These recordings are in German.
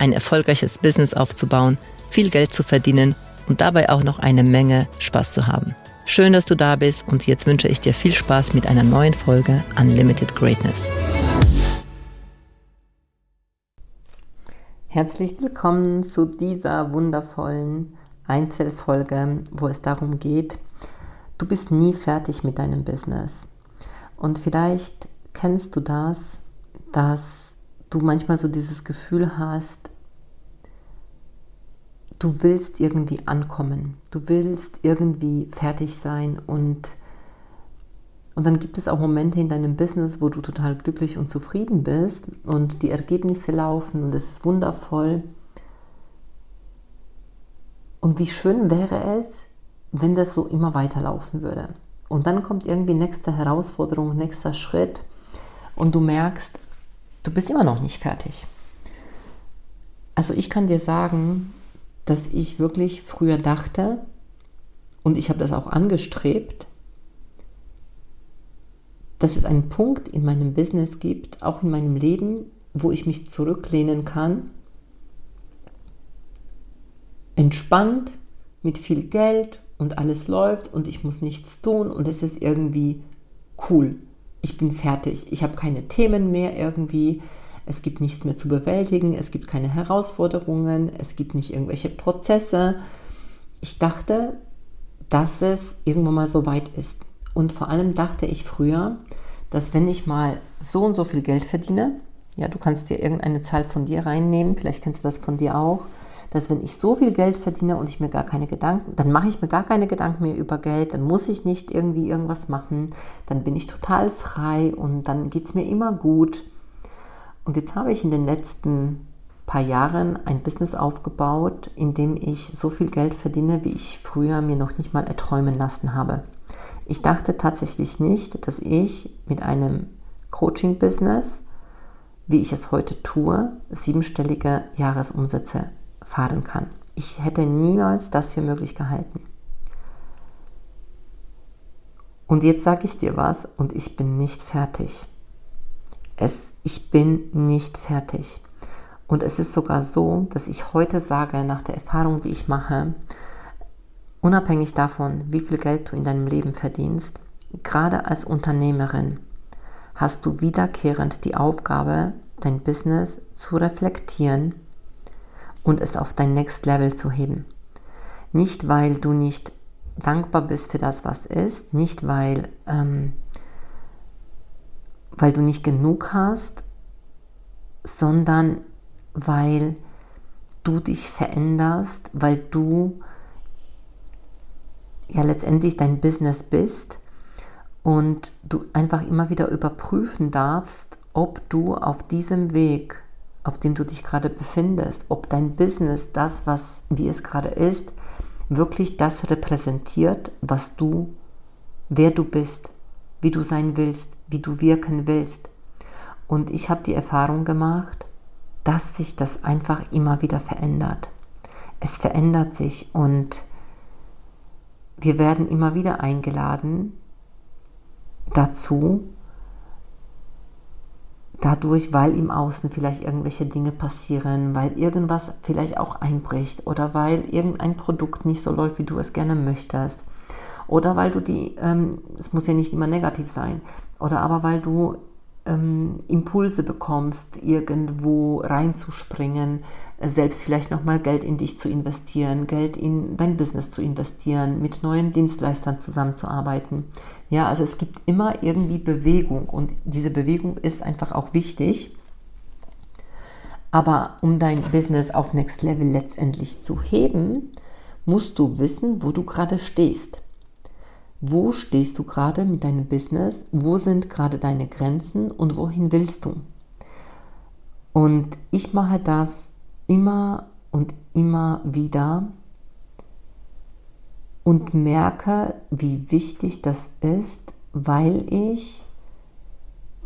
ein erfolgreiches Business aufzubauen, viel Geld zu verdienen und dabei auch noch eine Menge Spaß zu haben. Schön, dass du da bist und jetzt wünsche ich dir viel Spaß mit einer neuen Folge Unlimited Greatness. Herzlich willkommen zu dieser wundervollen Einzelfolge, wo es darum geht, du bist nie fertig mit deinem Business. Und vielleicht kennst du das, dass du manchmal so dieses Gefühl hast, du willst irgendwie ankommen, du willst irgendwie fertig sein und, und dann gibt es auch Momente in deinem Business, wo du total glücklich und zufrieden bist und die Ergebnisse laufen und es ist wundervoll. Und wie schön wäre es, wenn das so immer weiterlaufen würde. Und dann kommt irgendwie nächste Herausforderung, nächster Schritt und du merkst, du bist immer noch nicht fertig. Also ich kann dir sagen, dass ich wirklich früher dachte, und ich habe das auch angestrebt, dass es einen Punkt in meinem Business gibt, auch in meinem Leben, wo ich mich zurücklehnen kann, entspannt, mit viel Geld und alles läuft und ich muss nichts tun und es ist irgendwie cool ich bin fertig, ich habe keine Themen mehr irgendwie, es gibt nichts mehr zu bewältigen, es gibt keine Herausforderungen, es gibt nicht irgendwelche Prozesse. Ich dachte, dass es irgendwann mal so weit ist. Und vor allem dachte ich früher, dass wenn ich mal so und so viel Geld verdiene, ja, du kannst dir irgendeine Zahl von dir reinnehmen, vielleicht kennst du das von dir auch, dass wenn ich so viel Geld verdiene und ich mir gar keine Gedanken, dann mache ich mir gar keine Gedanken mehr über Geld, dann muss ich nicht irgendwie irgendwas machen, dann bin ich total frei und dann geht es mir immer gut. Und jetzt habe ich in den letzten paar Jahren ein Business aufgebaut, in dem ich so viel Geld verdiene, wie ich früher mir noch nicht mal erträumen lassen habe. Ich dachte tatsächlich nicht, dass ich mit einem Coaching-Business, wie ich es heute tue, siebenstellige Jahresumsätze fahren kann. Ich hätte niemals das für möglich gehalten. Und jetzt sage ich dir was und ich bin nicht fertig. Es, ich bin nicht fertig. Und es ist sogar so, dass ich heute sage, nach der Erfahrung, die ich mache, unabhängig davon, wie viel Geld du in deinem Leben verdienst, gerade als Unternehmerin hast du wiederkehrend die Aufgabe, dein Business zu reflektieren und es auf dein Next Level zu heben. Nicht, weil du nicht dankbar bist für das, was ist, nicht, weil, ähm, weil du nicht genug hast, sondern weil du dich veränderst, weil du ja letztendlich dein Business bist und du einfach immer wieder überprüfen darfst, ob du auf diesem Weg auf dem du dich gerade befindest, ob dein Business, das, was wie es gerade ist, wirklich das repräsentiert, was du, wer du bist, wie du sein willst, wie du wirken willst. Und ich habe die Erfahrung gemacht, dass sich das einfach immer wieder verändert. Es verändert sich und wir werden immer wieder eingeladen dazu, dadurch, weil im Außen vielleicht irgendwelche Dinge passieren, weil irgendwas vielleicht auch einbricht oder weil irgendein Produkt nicht so läuft, wie du es gerne möchtest. Oder weil du die, ähm, es muss ja nicht immer negativ sein, oder aber weil du ähm, Impulse bekommst, irgendwo reinzuspringen, äh, selbst vielleicht nochmal Geld in dich zu investieren, Geld in dein Business zu investieren, mit neuen Dienstleistern zusammenzuarbeiten. Ja, also es gibt immer irgendwie Bewegung und diese Bewegung ist einfach auch wichtig. Aber um dein Business auf Next Level letztendlich zu heben, musst du wissen, wo du gerade stehst. Wo stehst du gerade mit deinem Business? Wo sind gerade deine Grenzen und wohin willst du? Und ich mache das immer und immer wieder und merke, wie wichtig das ist, weil ich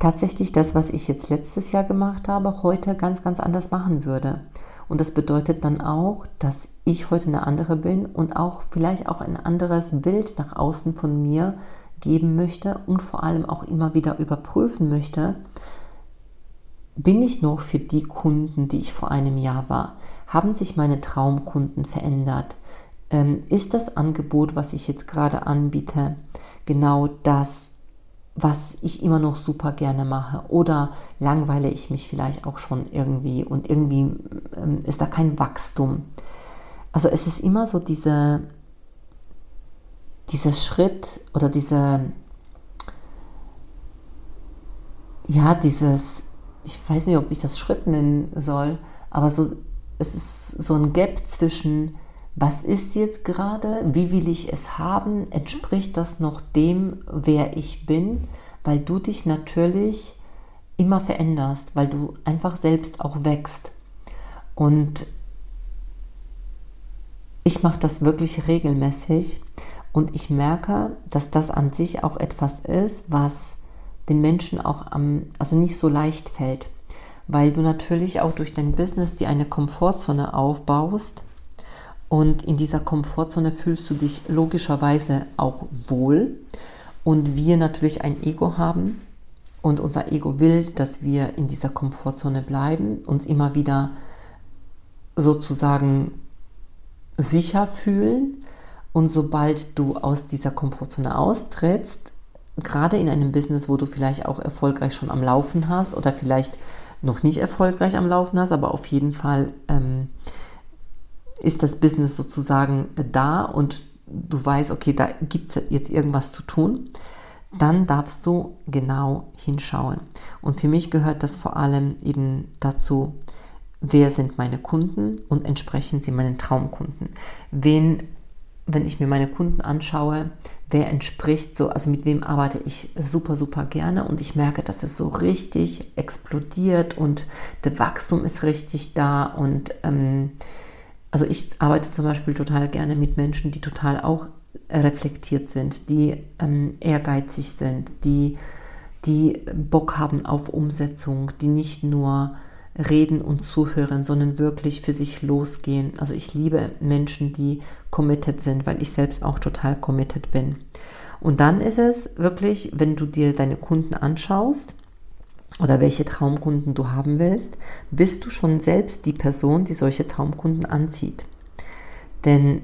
tatsächlich das, was ich jetzt letztes Jahr gemacht habe, heute ganz, ganz anders machen würde. Und das bedeutet dann auch, dass ich heute eine andere bin und auch vielleicht auch ein anderes Bild nach außen von mir geben möchte und vor allem auch immer wieder überprüfen möchte, bin ich noch für die Kunden, die ich vor einem Jahr war? Haben sich meine Traumkunden verändert? Ähm, ist das Angebot, was ich jetzt gerade anbiete, genau das, was ich immer noch super gerne mache? Oder langweile ich mich vielleicht auch schon irgendwie und irgendwie ähm, ist da kein Wachstum? Also es ist immer so diese, dieser Schritt oder diese, ja, dieses, ich weiß nicht, ob ich das Schritt nennen soll, aber so, es ist so ein Gap zwischen, was ist jetzt gerade, wie will ich es haben, entspricht das noch dem, wer ich bin, weil du dich natürlich immer veränderst, weil du einfach selbst auch wächst. Und ich mache das wirklich regelmäßig. Und ich merke, dass das an sich auch etwas ist, was den Menschen auch am, also nicht so leicht fällt, weil du natürlich auch durch dein Business dir eine Komfortzone aufbaust und in dieser Komfortzone fühlst du dich logischerweise auch wohl. Und wir natürlich ein Ego haben. Und unser Ego will, dass wir in dieser Komfortzone bleiben, uns immer wieder sozusagen sicher fühlen. Und sobald du aus dieser Komfortzone austrittst, gerade in einem Business, wo du vielleicht auch erfolgreich schon am Laufen hast oder vielleicht noch nicht erfolgreich am Laufen hast, aber auf jeden Fall ähm, ist das Business sozusagen da und du weißt, okay, da gibt es jetzt irgendwas zu tun, dann darfst du genau hinschauen. Und für mich gehört das vor allem eben dazu, wer sind meine Kunden und entsprechen sie meinen Traumkunden. Wen wenn ich mir meine Kunden anschaue, wer entspricht so, also mit wem arbeite ich super, super gerne und ich merke, dass es so richtig explodiert und der Wachstum ist richtig da und ähm, also ich arbeite zum Beispiel total gerne mit Menschen, die total auch reflektiert sind, die ähm, ehrgeizig sind, die, die Bock haben auf Umsetzung, die nicht nur reden und zuhören, sondern wirklich für sich losgehen. Also ich liebe Menschen, die committed sind, weil ich selbst auch total committed bin. Und dann ist es wirklich, wenn du dir deine Kunden anschaust oder welche Traumkunden du haben willst, bist du schon selbst die Person, die solche Traumkunden anzieht. Denn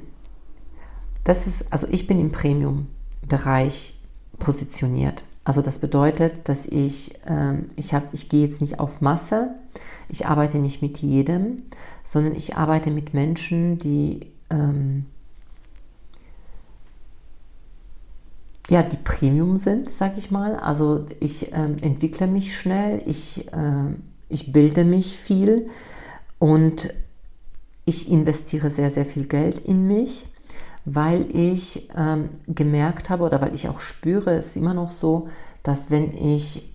das ist, also ich bin im Premium-Bereich positioniert. Also das bedeutet, dass ich, äh, ich, hab, ich gehe jetzt nicht auf Masse, ich arbeite nicht mit jedem, sondern ich arbeite mit Menschen, die ähm, ja, die Premium sind, sag ich mal. Also ich ähm, entwickle mich schnell, ich, äh, ich bilde mich viel und ich investiere sehr, sehr viel Geld in mich, weil ich ähm, gemerkt habe oder weil ich auch spüre, es ist immer noch so, dass wenn ich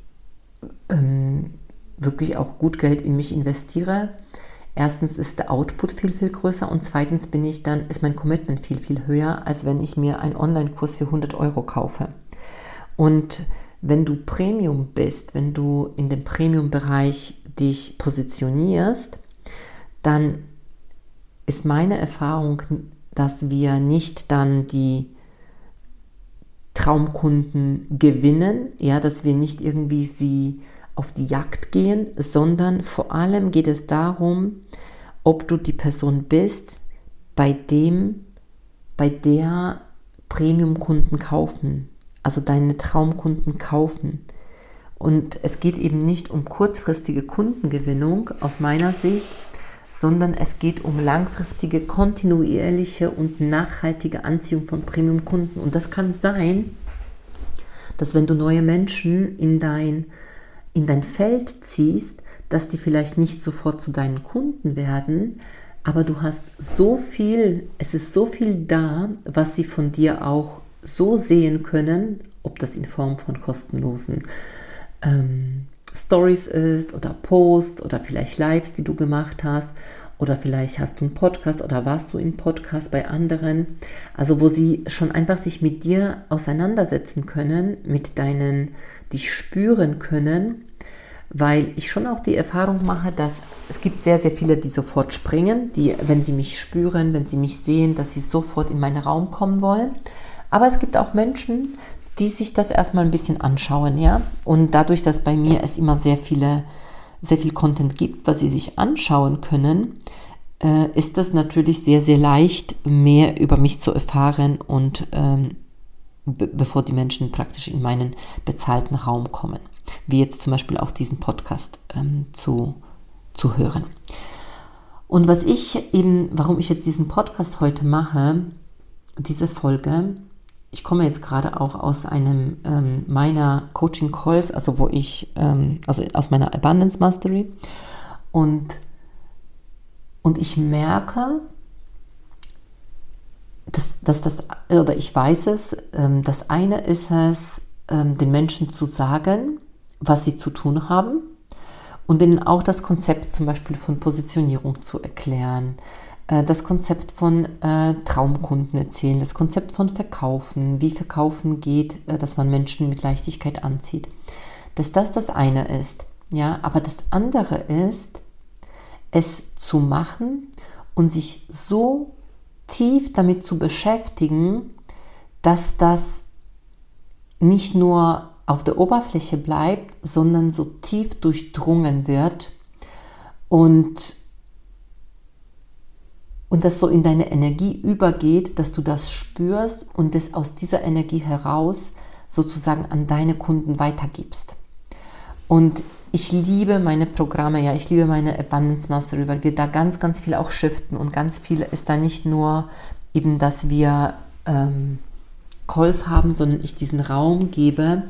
ähm, wirklich auch gut Geld in mich investiere, erstens ist der Output viel, viel größer und zweitens bin ich dann, ist mein Commitment viel, viel höher, als wenn ich mir einen Online-Kurs für 100 Euro kaufe. Und wenn du Premium bist, wenn du in dem Premium-Bereich dich positionierst, dann ist meine Erfahrung, dass wir nicht dann die Traumkunden gewinnen, ja, dass wir nicht irgendwie sie auf die Jagd gehen, sondern vor allem geht es darum, ob du die Person bist, bei dem, bei der Premium-Kunden kaufen, also deine Traumkunden kaufen. Und es geht eben nicht um kurzfristige Kundengewinnung aus meiner Sicht, sondern es geht um langfristige, kontinuierliche und nachhaltige Anziehung von Premium-Kunden. Und das kann sein, dass wenn du neue Menschen in dein in dein Feld ziehst, dass die vielleicht nicht sofort zu deinen Kunden werden, aber du hast so viel, es ist so viel da, was sie von dir auch so sehen können, ob das in Form von kostenlosen ähm, Stories ist oder Posts oder vielleicht Lives, die du gemacht hast oder vielleicht hast du einen Podcast oder warst du im Podcast bei anderen, also wo sie schon einfach sich mit dir auseinandersetzen können, mit deinen, dich spüren können, weil ich schon auch die Erfahrung mache, dass es gibt sehr, sehr viele, die sofort springen, die, wenn sie mich spüren, wenn sie mich sehen, dass sie sofort in meinen Raum kommen wollen. Aber es gibt auch Menschen, die sich das erstmal ein bisschen anschauen, ja. Und dadurch, dass bei mir es immer sehr viele, sehr viel Content gibt, was sie sich anschauen können, äh, ist das natürlich sehr, sehr leicht, mehr über mich zu erfahren und ähm, bevor die Menschen praktisch in meinen bezahlten Raum kommen. Wie jetzt zum Beispiel auch diesen Podcast ähm, zu, zu hören. Und was ich eben, warum ich jetzt diesen Podcast heute mache, diese Folge, ich komme jetzt gerade auch aus einem ähm, meiner Coaching Calls, also wo ich, ähm, also aus meiner Abundance Mastery. Und, und ich merke, dass, dass das, oder ich weiß es, ähm, das eine ist es, ähm, den Menschen zu sagen, was sie zu tun haben und ihnen auch das Konzept zum Beispiel von Positionierung zu erklären, das Konzept von äh, Traumkunden erzählen, das Konzept von Verkaufen, wie Verkaufen geht, äh, dass man Menschen mit Leichtigkeit anzieht. Dass das das eine ist, ja, aber das andere ist, es zu machen und sich so tief damit zu beschäftigen, dass das nicht nur auf der Oberfläche bleibt, sondern so tief durchdrungen wird und und das so in deine Energie übergeht, dass du das spürst und das aus dieser Energie heraus sozusagen an deine Kunden weitergibst. Und ich liebe meine Programme, ja, ich liebe meine Abundance Mastery, weil wir da ganz, ganz viel auch shiften und ganz viel ist da nicht nur eben, dass wir ähm, Calls haben, sondern ich diesen Raum gebe,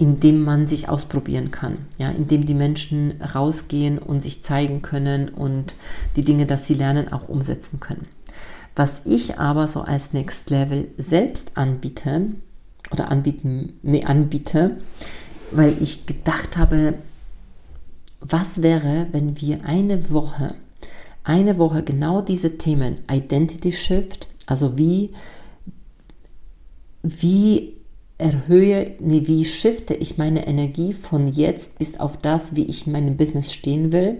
in dem man sich ausprobieren kann, ja, in dem die Menschen rausgehen und sich zeigen können und die Dinge, dass sie lernen, auch umsetzen können. Was ich aber so als Next Level selbst anbiete oder anbieten, nee, anbiete, weil ich gedacht habe, was wäre, wenn wir eine Woche, eine Woche genau diese Themen Identity Shift, also wie, wie erhöhe, nee, wie shifte ich meine Energie von jetzt bis auf das, wie ich in meinem Business stehen will,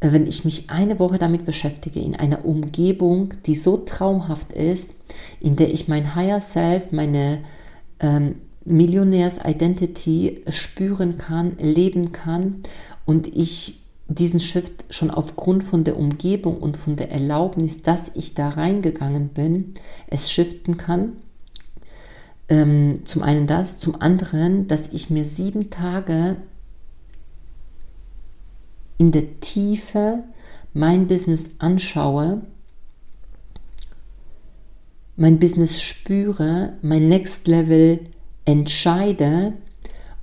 wenn ich mich eine Woche damit beschäftige, in einer Umgebung, die so traumhaft ist, in der ich mein Higher Self, meine ähm, Millionärs-Identity spüren kann, leben kann und ich diesen Shift schon aufgrund von der Umgebung und von der Erlaubnis, dass ich da reingegangen bin, es shiften kann ähm, zum einen das, zum anderen, dass ich mir sieben Tage in der Tiefe mein Business anschaue, mein Business spüre, mein Next Level entscheide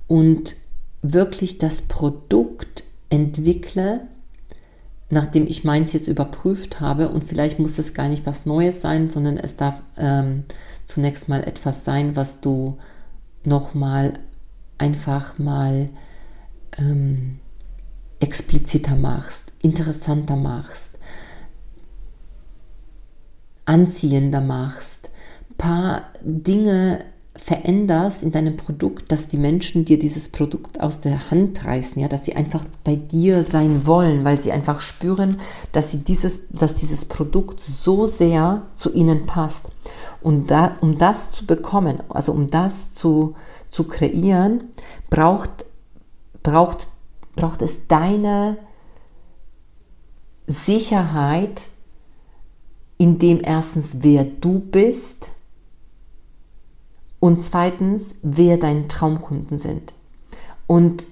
und wirklich das Produkt entwickle, nachdem ich meins jetzt überprüft habe und vielleicht muss es gar nicht was Neues sein, sondern es darf ähm, zunächst mal etwas sein, was du nochmal einfach mal ähm, expliziter machst, interessanter machst, anziehender machst, paar Dinge veränderst in deinem Produkt, dass die Menschen dir dieses Produkt aus der Hand reißen, ja, dass sie einfach bei dir sein wollen, weil sie einfach spüren, dass sie dieses, dass dieses Produkt so sehr zu ihnen passt. Und da, um das zu bekommen, also um das zu, zu kreieren, braucht, braucht, braucht es deine Sicherheit, in dem erstens, wer du bist, und zweitens, wer deine Traumkunden sind. Und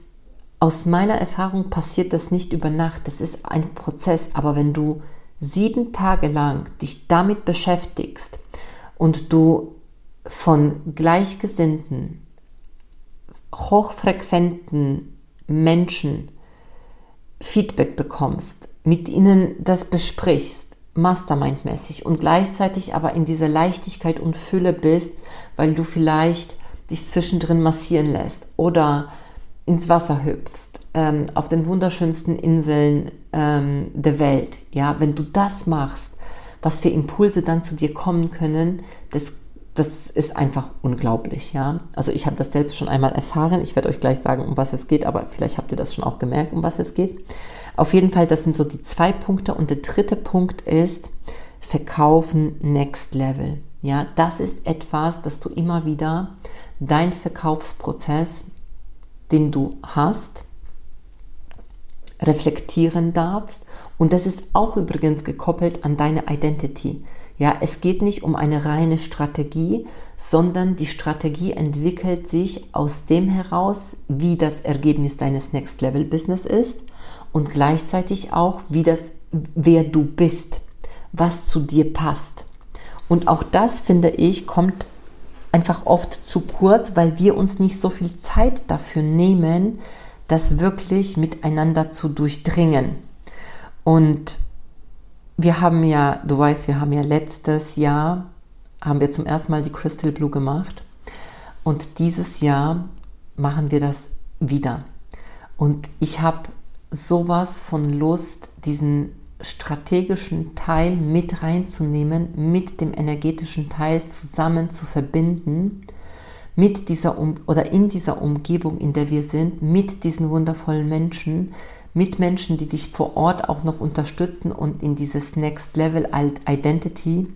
aus meiner Erfahrung passiert das nicht über Nacht, das ist ein Prozess, aber wenn du sieben Tage lang dich damit beschäftigst und du von gleichgesinnten, hochfrequenten Menschen Feedback bekommst, mit ihnen das besprichst, Mastermind-mäßig und gleichzeitig aber in dieser Leichtigkeit und Fülle bist, weil du vielleicht dich zwischendrin massieren lässt oder ins Wasser hüpfst, ähm, auf den wunderschönsten Inseln ähm, der Welt. Ja, wenn du das machst, was für Impulse dann zu dir kommen können, das, das ist einfach unglaublich. Ja, also ich habe das selbst schon einmal erfahren. Ich werde euch gleich sagen, um was es geht, aber vielleicht habt ihr das schon auch gemerkt, um was es geht. Auf jeden Fall, das sind so die zwei Punkte. Und der dritte Punkt ist Verkaufen Next Level. Ja, das ist etwas, dass du immer wieder dein Verkaufsprozess, den du hast, reflektieren darfst. Und das ist auch übrigens gekoppelt an deine Identity. Ja, es geht nicht um eine reine Strategie, sondern die Strategie entwickelt sich aus dem heraus, wie das Ergebnis deines Next Level Business ist und gleichzeitig auch, wie das, wer du bist, was zu dir passt. Und auch das, finde ich, kommt einfach oft zu kurz, weil wir uns nicht so viel Zeit dafür nehmen, das wirklich miteinander zu durchdringen. Und wir haben ja, du weißt, wir haben ja letztes Jahr, haben wir zum ersten Mal die Crystal Blue gemacht. Und dieses Jahr machen wir das wieder. Und ich habe sowas von Lust, diesen strategischen Teil mit reinzunehmen, mit dem energetischen Teil zusammen zu verbinden, mit dieser um oder in dieser Umgebung, in der wir sind, mit diesen wundervollen Menschen, mit Menschen, die dich vor Ort auch noch unterstützen und in dieses Next Level Identity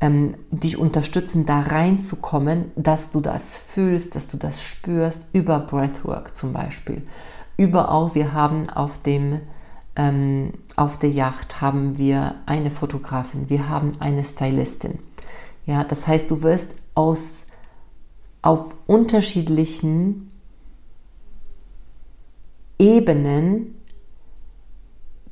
ähm, dich unterstützen, da reinzukommen, dass du das fühlst, dass du das spürst, über Breathwork zum Beispiel. Über auch, wir haben auf dem ähm, auf der Yacht haben wir eine Fotografin, wir haben eine Stylistin. Ja, das heißt, du wirst aus auf unterschiedlichen Ebenen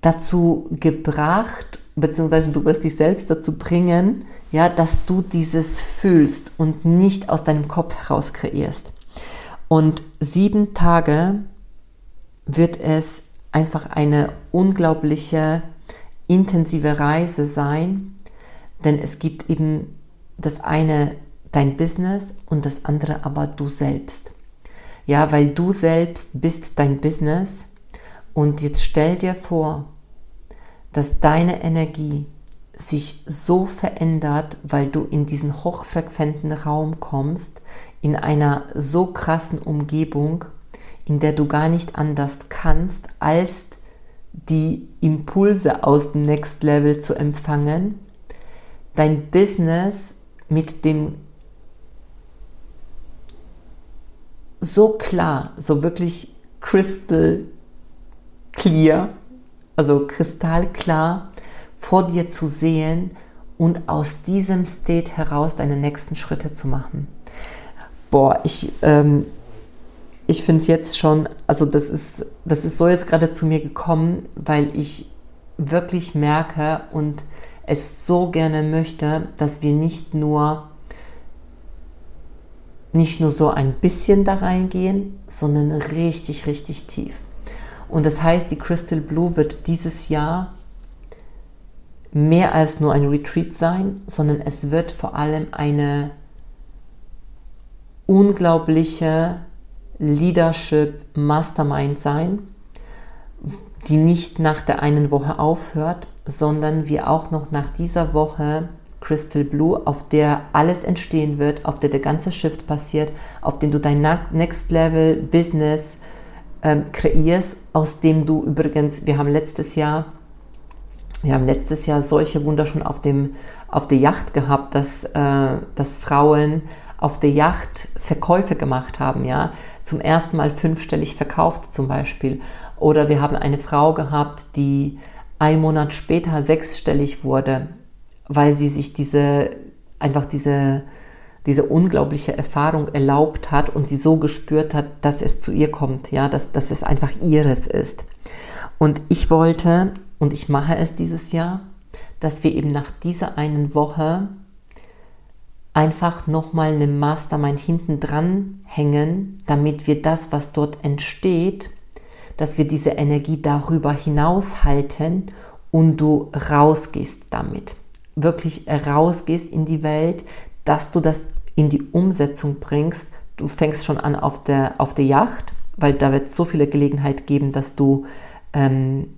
dazu gebracht, beziehungsweise du wirst dich selbst dazu bringen, ja, dass du dieses fühlst und nicht aus deinem Kopf heraus kreierst. Und sieben Tage wird es einfach eine unglaubliche, intensive Reise sein, denn es gibt eben das eine dein Business und das andere aber du selbst. Ja, weil du selbst bist dein Business und jetzt stell dir vor, dass deine Energie sich so verändert, weil du in diesen hochfrequenten Raum kommst, in einer so krassen Umgebung, in der du gar nicht anders kannst, als die Impulse aus dem Next Level zu empfangen, dein Business mit dem so klar, so wirklich crystal clear, also kristallklar vor dir zu sehen und aus diesem State heraus deine nächsten Schritte zu machen. Boah, ich, ähm, ich finde es jetzt schon, also das ist, das ist so jetzt gerade zu mir gekommen, weil ich wirklich merke und es so gerne möchte, dass wir nicht nur nicht nur so ein bisschen da reingehen, sondern richtig, richtig tief. Und das heißt, die Crystal Blue wird dieses Jahr mehr als nur ein Retreat sein, sondern es wird vor allem eine unglaubliche Leadership Mastermind sein, die nicht nach der einen Woche aufhört, sondern wir auch noch nach dieser Woche Crystal Blue, auf der alles entstehen wird, auf der der ganze Shift passiert, auf dem du dein Next Level Business ähm, kreierst, aus dem du übrigens, wir haben letztes Jahr, wir haben letztes Jahr solche Wunder schon auf, dem, auf der Yacht gehabt, dass, äh, dass Frauen auf der Yacht Verkäufe gemacht haben, ja, zum ersten Mal fünfstellig verkauft zum Beispiel. Oder wir haben eine Frau gehabt, die ein Monat später sechsstellig wurde, weil sie sich diese, einfach diese, diese unglaubliche Erfahrung erlaubt hat und sie so gespürt hat, dass es zu ihr kommt, ja, dass, dass es einfach ihres ist. Und ich wollte, und ich mache es dieses Jahr, dass wir eben nach dieser einen Woche einfach nochmal eine Mastermind hinten dran hängen, damit wir das, was dort entsteht, dass wir diese Energie darüber hinaus halten und du rausgehst damit. Wirklich rausgehst in die Welt, dass du das in die Umsetzung bringst. Du fängst schon an auf der, auf der Yacht weil da wird so viele Gelegenheit geben, dass du, ähm,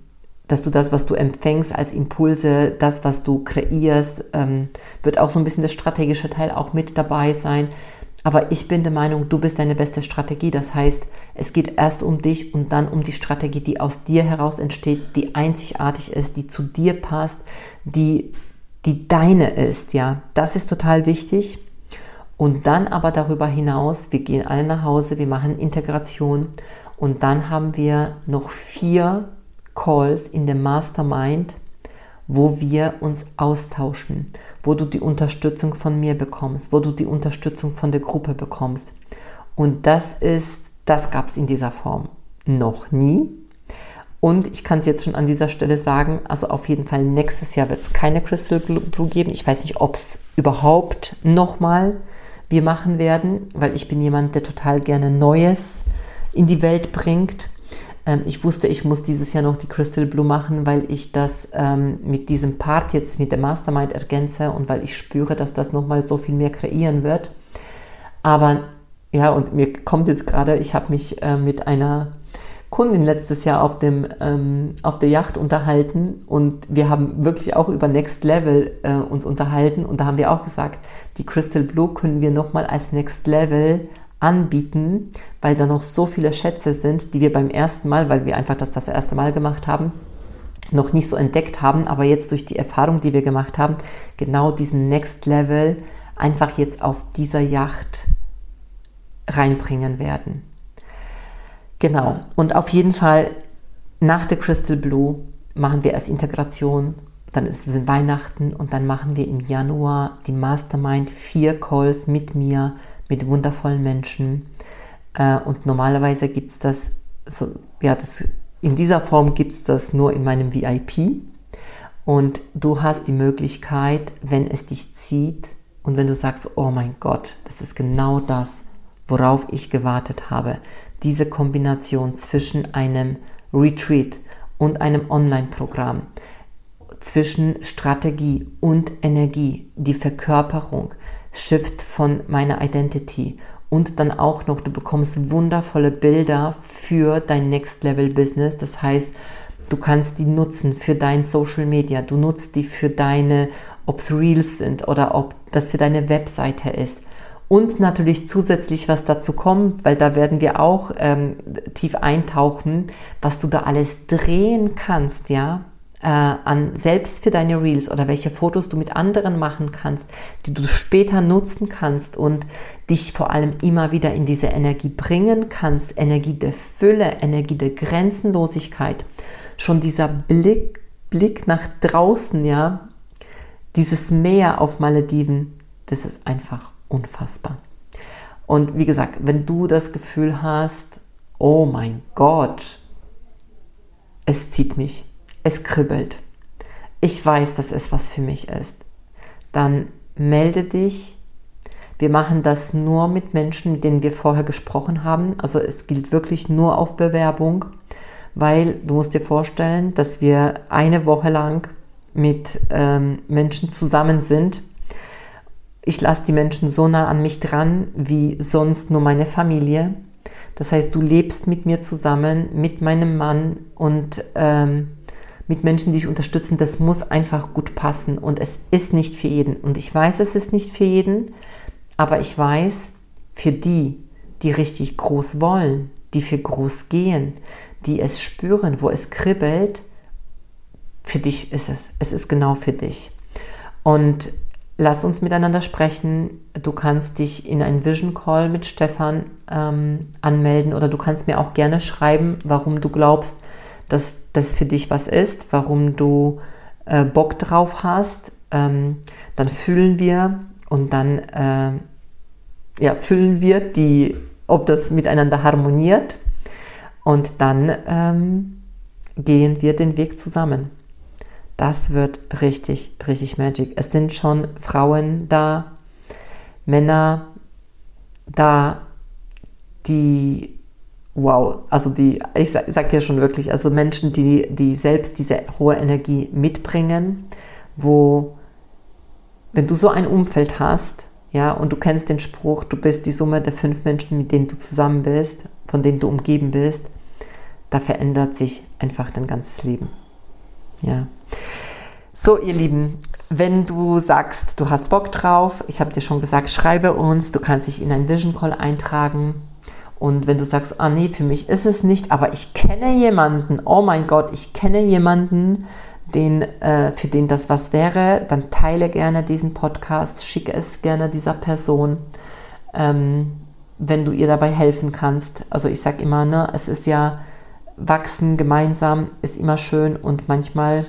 dass du das, was du empfängst als Impulse, das, was du kreierst, ähm, wird auch so ein bisschen das strategische Teil auch mit dabei sein. Aber ich bin der Meinung, du bist deine beste Strategie. Das heißt, es geht erst um dich und dann um die Strategie, die aus dir heraus entsteht, die einzigartig ist, die zu dir passt, die, die deine ist. Ja, das ist total wichtig. Und dann aber darüber hinaus, wir gehen alle nach Hause, wir machen Integration und dann haben wir noch vier Calls in dem Mastermind wo wir uns austauschen, wo du die Unterstützung von mir bekommst, wo du die Unterstützung von der Gruppe bekommst. Und das ist, das gab es in dieser Form noch nie. Und ich kann es jetzt schon an dieser Stelle sagen, also auf jeden Fall nächstes Jahr wird es keine Crystal Blue geben. Ich weiß nicht, ob es überhaupt nochmal wir machen werden, weil ich bin jemand, der total gerne Neues in die Welt bringt. Ähm, ich wusste, ich muss dieses Jahr noch die Crystal Blue machen, weil ich das ähm, mit diesem Part jetzt mit der Mastermind ergänze und weil ich spüre, dass das nochmal so viel mehr kreieren wird. Aber ja, und mir kommt jetzt gerade, ich habe mich äh, mit einer Kundin letztes Jahr auf, dem, ähm, auf der Yacht unterhalten und wir haben wirklich auch über Next Level äh, uns unterhalten und da haben wir auch gesagt, die Crystal Blue können wir nochmal als Next Level anbieten, weil da noch so viele Schätze sind, die wir beim ersten Mal, weil wir einfach das das erste Mal gemacht haben, noch nicht so entdeckt haben, aber jetzt durch die Erfahrung, die wir gemacht haben, genau diesen Next Level einfach jetzt auf dieser Yacht reinbringen werden. Genau. Und auf jeden Fall nach der Crystal Blue machen wir erst Integration, dann ist es Weihnachten und dann machen wir im Januar die Mastermind vier Calls mit mir mit wundervollen Menschen. Äh, und normalerweise gibt es das, so, ja, das, in dieser Form gibt es das nur in meinem VIP. Und du hast die Möglichkeit, wenn es dich zieht und wenn du sagst, oh mein Gott, das ist genau das, worauf ich gewartet habe. Diese Kombination zwischen einem Retreat und einem Online-Programm, zwischen Strategie und Energie, die Verkörperung, Shift von meiner Identity. Und dann auch noch, du bekommst wundervolle Bilder für dein Next Level Business. Das heißt, du kannst die nutzen für dein Social Media. Du nutzt die für deine, ob es Reels sind oder ob das für deine Webseite ist. Und natürlich zusätzlich, was dazu kommt, weil da werden wir auch ähm, tief eintauchen, was du da alles drehen kannst, ja äh, an selbst für deine Reels oder welche Fotos du mit anderen machen kannst, die du später nutzen kannst und dich vor allem immer wieder in diese Energie bringen kannst, Energie der Fülle, Energie der Grenzenlosigkeit. Schon dieser Blick, Blick nach draußen, ja, dieses Meer auf Malediven, das ist einfach unfassbar. Und wie gesagt, wenn du das Gefühl hast, oh mein Gott, es zieht mich, es kribbelt, ich weiß, dass es was für mich ist, dann melde dich. Wir machen das nur mit Menschen, mit denen wir vorher gesprochen haben. Also es gilt wirklich nur auf Bewerbung, weil du musst dir vorstellen, dass wir eine Woche lang mit ähm, Menschen zusammen sind. Ich lasse die Menschen so nah an mich dran wie sonst nur meine Familie. Das heißt, du lebst mit mir zusammen, mit meinem Mann und ähm, mit Menschen, die dich unterstützen, das muss einfach gut passen und es ist nicht für jeden. Und ich weiß, es ist nicht für jeden, aber ich weiß, für die, die richtig groß wollen, die für groß gehen, die es spüren, wo es kribbelt, für dich ist es. Es ist genau für dich. Und lass uns miteinander sprechen. Du kannst dich in einen Vision Call mit Stefan ähm, anmelden oder du kannst mir auch gerne schreiben, warum du glaubst, dass das für dich was ist, warum du äh, Bock drauf hast, ähm, dann fühlen wir und dann äh, ja, fühlen wir, die, ob das miteinander harmoniert und dann ähm, gehen wir den Weg zusammen. Das wird richtig, richtig Magic. Es sind schon Frauen da, Männer da, die wow, also die, ich sage sag ja schon wirklich, also Menschen, die, die selbst diese hohe Energie mitbringen, wo, wenn du so ein Umfeld hast, ja, und du kennst den Spruch, du bist die Summe der fünf Menschen, mit denen du zusammen bist, von denen du umgeben bist, da verändert sich einfach dein ganzes Leben. Ja. So, ihr Lieben, wenn du sagst, du hast Bock drauf, ich habe dir schon gesagt, schreibe uns, du kannst dich in ein Vision Call eintragen. Und wenn du sagst, ah nee, für mich ist es nicht, aber ich kenne jemanden, oh mein Gott, ich kenne jemanden, den, äh, für den das was wäre, dann teile gerne diesen Podcast, schicke es gerne dieser Person, ähm, wenn du ihr dabei helfen kannst. Also ich sage immer, ne, es ist ja wachsen gemeinsam, ist immer schön und manchmal,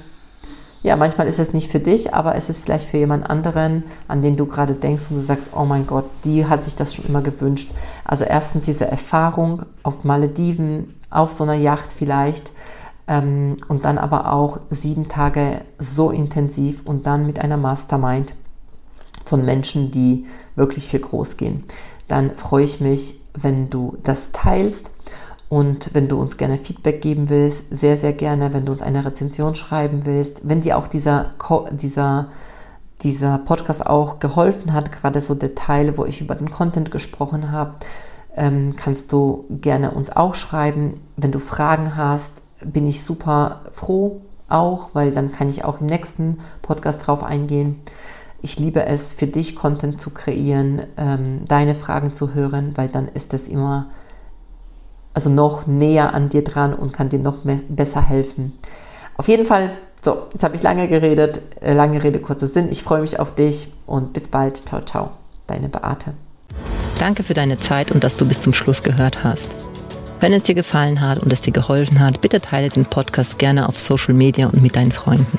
ja, manchmal ist es nicht für dich, aber es ist vielleicht für jemand anderen, an den du gerade denkst und du sagst, oh mein Gott, die hat sich das schon immer gewünscht. Also erstens diese Erfahrung auf Malediven, auf so einer Yacht vielleicht, ähm, und dann aber auch sieben Tage so intensiv und dann mit einer Mastermind von Menschen, die wirklich viel groß gehen. Dann freue ich mich, wenn du das teilst und wenn du uns gerne Feedback geben willst, sehr, sehr gerne, wenn du uns eine Rezension schreiben willst, wenn dir auch dieser, dieser, dieser Podcast auch geholfen hat, gerade so der Teil, wo ich über den Content gesprochen habe, ähm, kannst du gerne uns auch schreiben. Wenn du Fragen hast, bin ich super froh auch, weil dann kann ich auch im nächsten Podcast drauf eingehen. Ich liebe es, für dich Content zu kreieren, ähm, deine Fragen zu hören, weil dann ist es immer also noch näher an dir dran und kann dir noch mehr, besser helfen. Auf jeden Fall, so, jetzt habe ich lange geredet, äh, lange Rede, kurzer Sinn. Ich freue mich auf dich und bis bald. Ciao, ciao. Deine Beate. Danke für deine Zeit und dass du bis zum Schluss gehört hast. Wenn es dir gefallen hat und es dir geholfen hat, bitte teile den Podcast gerne auf Social Media und mit deinen Freunden.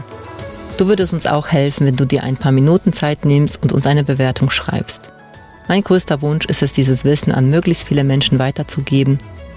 Du würdest uns auch helfen, wenn du dir ein paar Minuten Zeit nimmst und uns eine Bewertung schreibst. Mein größter Wunsch ist es, dieses Wissen an möglichst viele Menschen weiterzugeben,